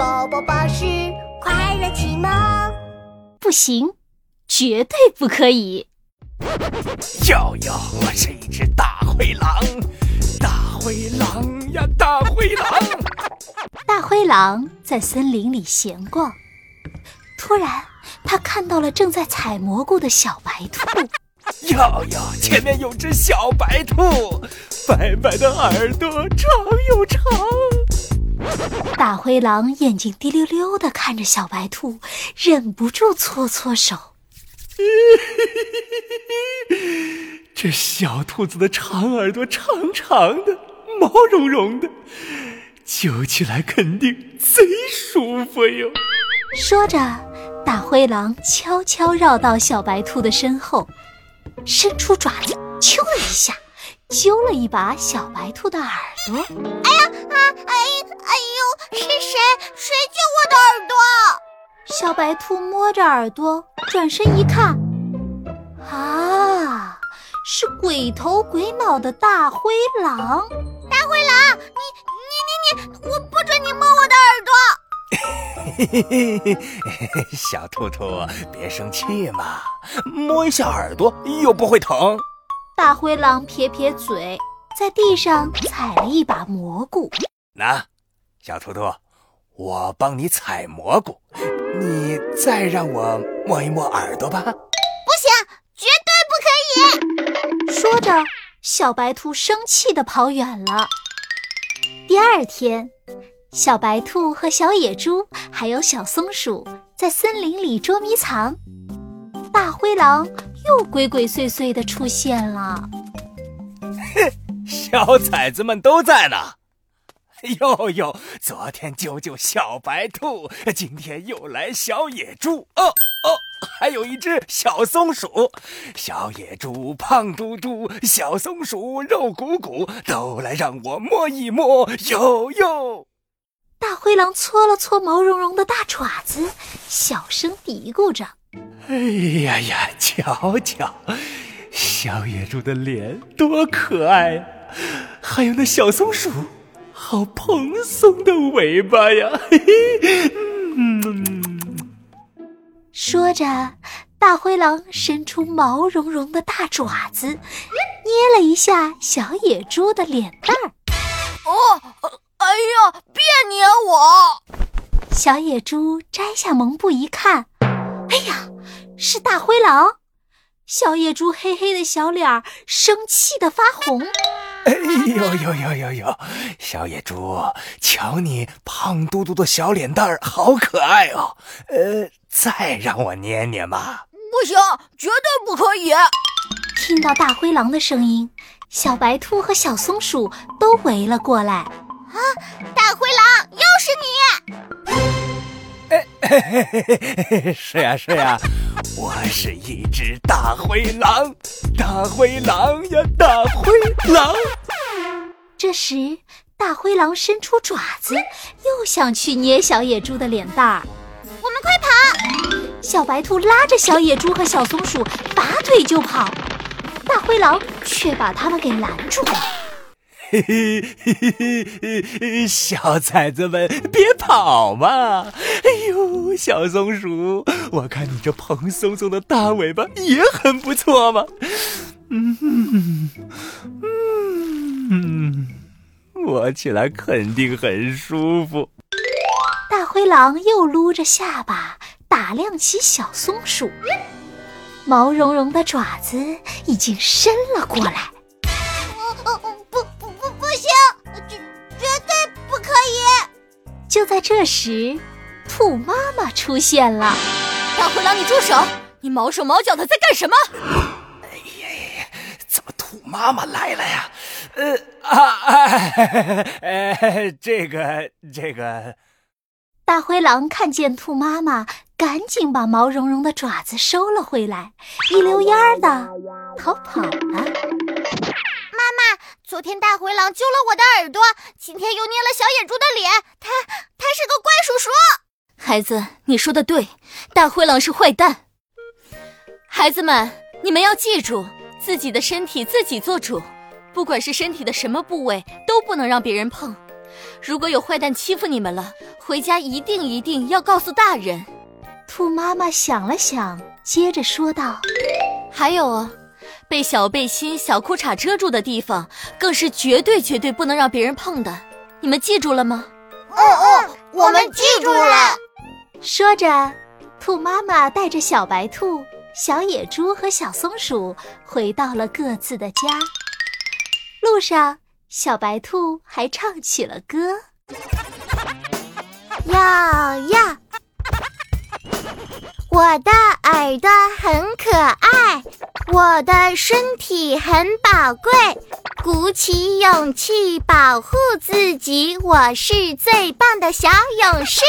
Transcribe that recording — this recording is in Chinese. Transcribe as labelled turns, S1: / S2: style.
S1: 宝宝巴士快乐启蒙，
S2: 不行，绝对不可以！
S3: 哟哟，我是一只大灰狼，大灰狼呀，大灰狼！
S2: 大灰狼在森林里闲逛，突然他看到了正在采蘑菇的小白兔。
S3: 哟哟，前面有只小白兔，白白的耳朵，长又长。
S2: 大灰狼眼睛滴溜溜的看着小白兔，忍不住搓搓手。
S3: 这小兔子的长耳朵长长的，毛茸茸的，揪起来肯定贼舒服哟。
S2: 说着，大灰狼悄悄绕到小白兔的身后，伸出爪子，咻的一下，揪了一把小白兔的耳朵。
S1: 哎呀啊！哎哎呦，是谁？谁揪我的耳朵？
S2: 小白兔摸着耳朵，转身一看，啊，是鬼头鬼脑的大灰狼！
S1: 大灰狼，你你你你，我不准你摸我的耳朵！
S3: 嘿嘿嘿嘿嘿，小兔兔，别生气嘛，摸一下耳朵又不会疼。
S2: 大灰狼撇撇嘴，在地上采了一把蘑菇。
S3: 那，小图图，我帮你采蘑菇，你再让我摸一摸耳朵吧。
S1: 不行，绝对不可
S2: 以！说着，小白兔生气的跑远了。第二天，小白兔和小野猪还有小松鼠在森林里捉迷藏，大灰狼又鬼鬼祟祟的出现了。
S3: 哼，小崽子们都在呢。哟哟，昨天救救小白兔，今天又来小野猪，哦哦，还有一只小松鼠。小野猪胖嘟嘟，小松鼠肉鼓鼓，都来让我摸一摸。哟哟，
S2: 大灰狼搓了搓毛茸茸的大爪子，小声嘀咕着：“
S3: 哎呀呀，瞧瞧，小野猪的脸多可爱呀，还有那小松鼠。”好蓬松的尾巴呀！嘿嘿，
S2: 嗯。说着，大灰狼伸出毛茸茸的大爪子，捏了一下小野猪的脸蛋儿。
S1: 哦，哎呀，别捏我！
S2: 小野猪摘下蒙布一看，哎呀，是大灰狼！小野猪黑黑的小脸儿生气的发红。
S3: 哎呦呦呦呦呦！小野猪，瞧你胖嘟嘟的小脸蛋儿，好可爱哦。呃，再让我捏捏嘛？
S1: 不行，绝对不可以！
S2: 听到大灰狼的声音，小白兔和小松鼠都围了过来。啊，
S1: 大灰狼，又是你！
S3: 哎嘿嘿嘿嘿，是呀是呀。我是一只大灰狼，大灰狼呀，大灰狼。
S2: 这时，大灰狼伸出爪子，又想去捏小野猪的脸蛋儿。
S1: 我们快跑！
S2: 小白兔拉着小野猪和小松鼠，拔腿就跑，大灰狼却把他们给拦住了。
S3: 嘿嘿嘿嘿嘿，小崽子们别跑嘛！哎呦，小松鼠，我看你这蓬松松的大尾巴也很不错嘛。嗯嗯嗯，摸起来肯定很舒服。
S2: 大灰狼又撸着下巴打量起小松鼠，毛茸茸的爪子已经伸了过来。在这时，兔妈妈出现了。
S1: 大灰狼，你住手！你毛手毛脚的在干什么？
S3: 哎呀呀，怎么兔妈妈来了呀？呃啊，哎，这个这个。
S2: 大灰狼看见兔妈妈，赶紧把毛茸茸的爪子收了回来，一溜烟儿的逃跑了。
S1: 昨天大灰狼揪了我的耳朵，今天又捏了小野猪的脸，他他是个怪叔叔。
S4: 孩子，你说的对，大灰狼是坏蛋。孩子们，你们要记住，自己的身体自己做主，不管是身体的什么部位，都不能让别人碰。如果有坏蛋欺负你们了，回家一定一定要告诉大人。
S2: 兔妈妈想了想，接着说道：“
S4: 还有哦，被小背心、小裤衩遮住的地方，更是绝对绝对不能让别人碰的。你们记住了吗？”“
S1: 哦哦，我们记住了。”
S2: 说着，兔妈妈带着小白兔、小野猪和小松鼠回到了各自的家。路上，小白兔还唱起了歌：“
S1: 呀呀。”我的耳朵很可爱，我的身体很宝贵，鼓起勇气保护自己，我是最棒的小勇士。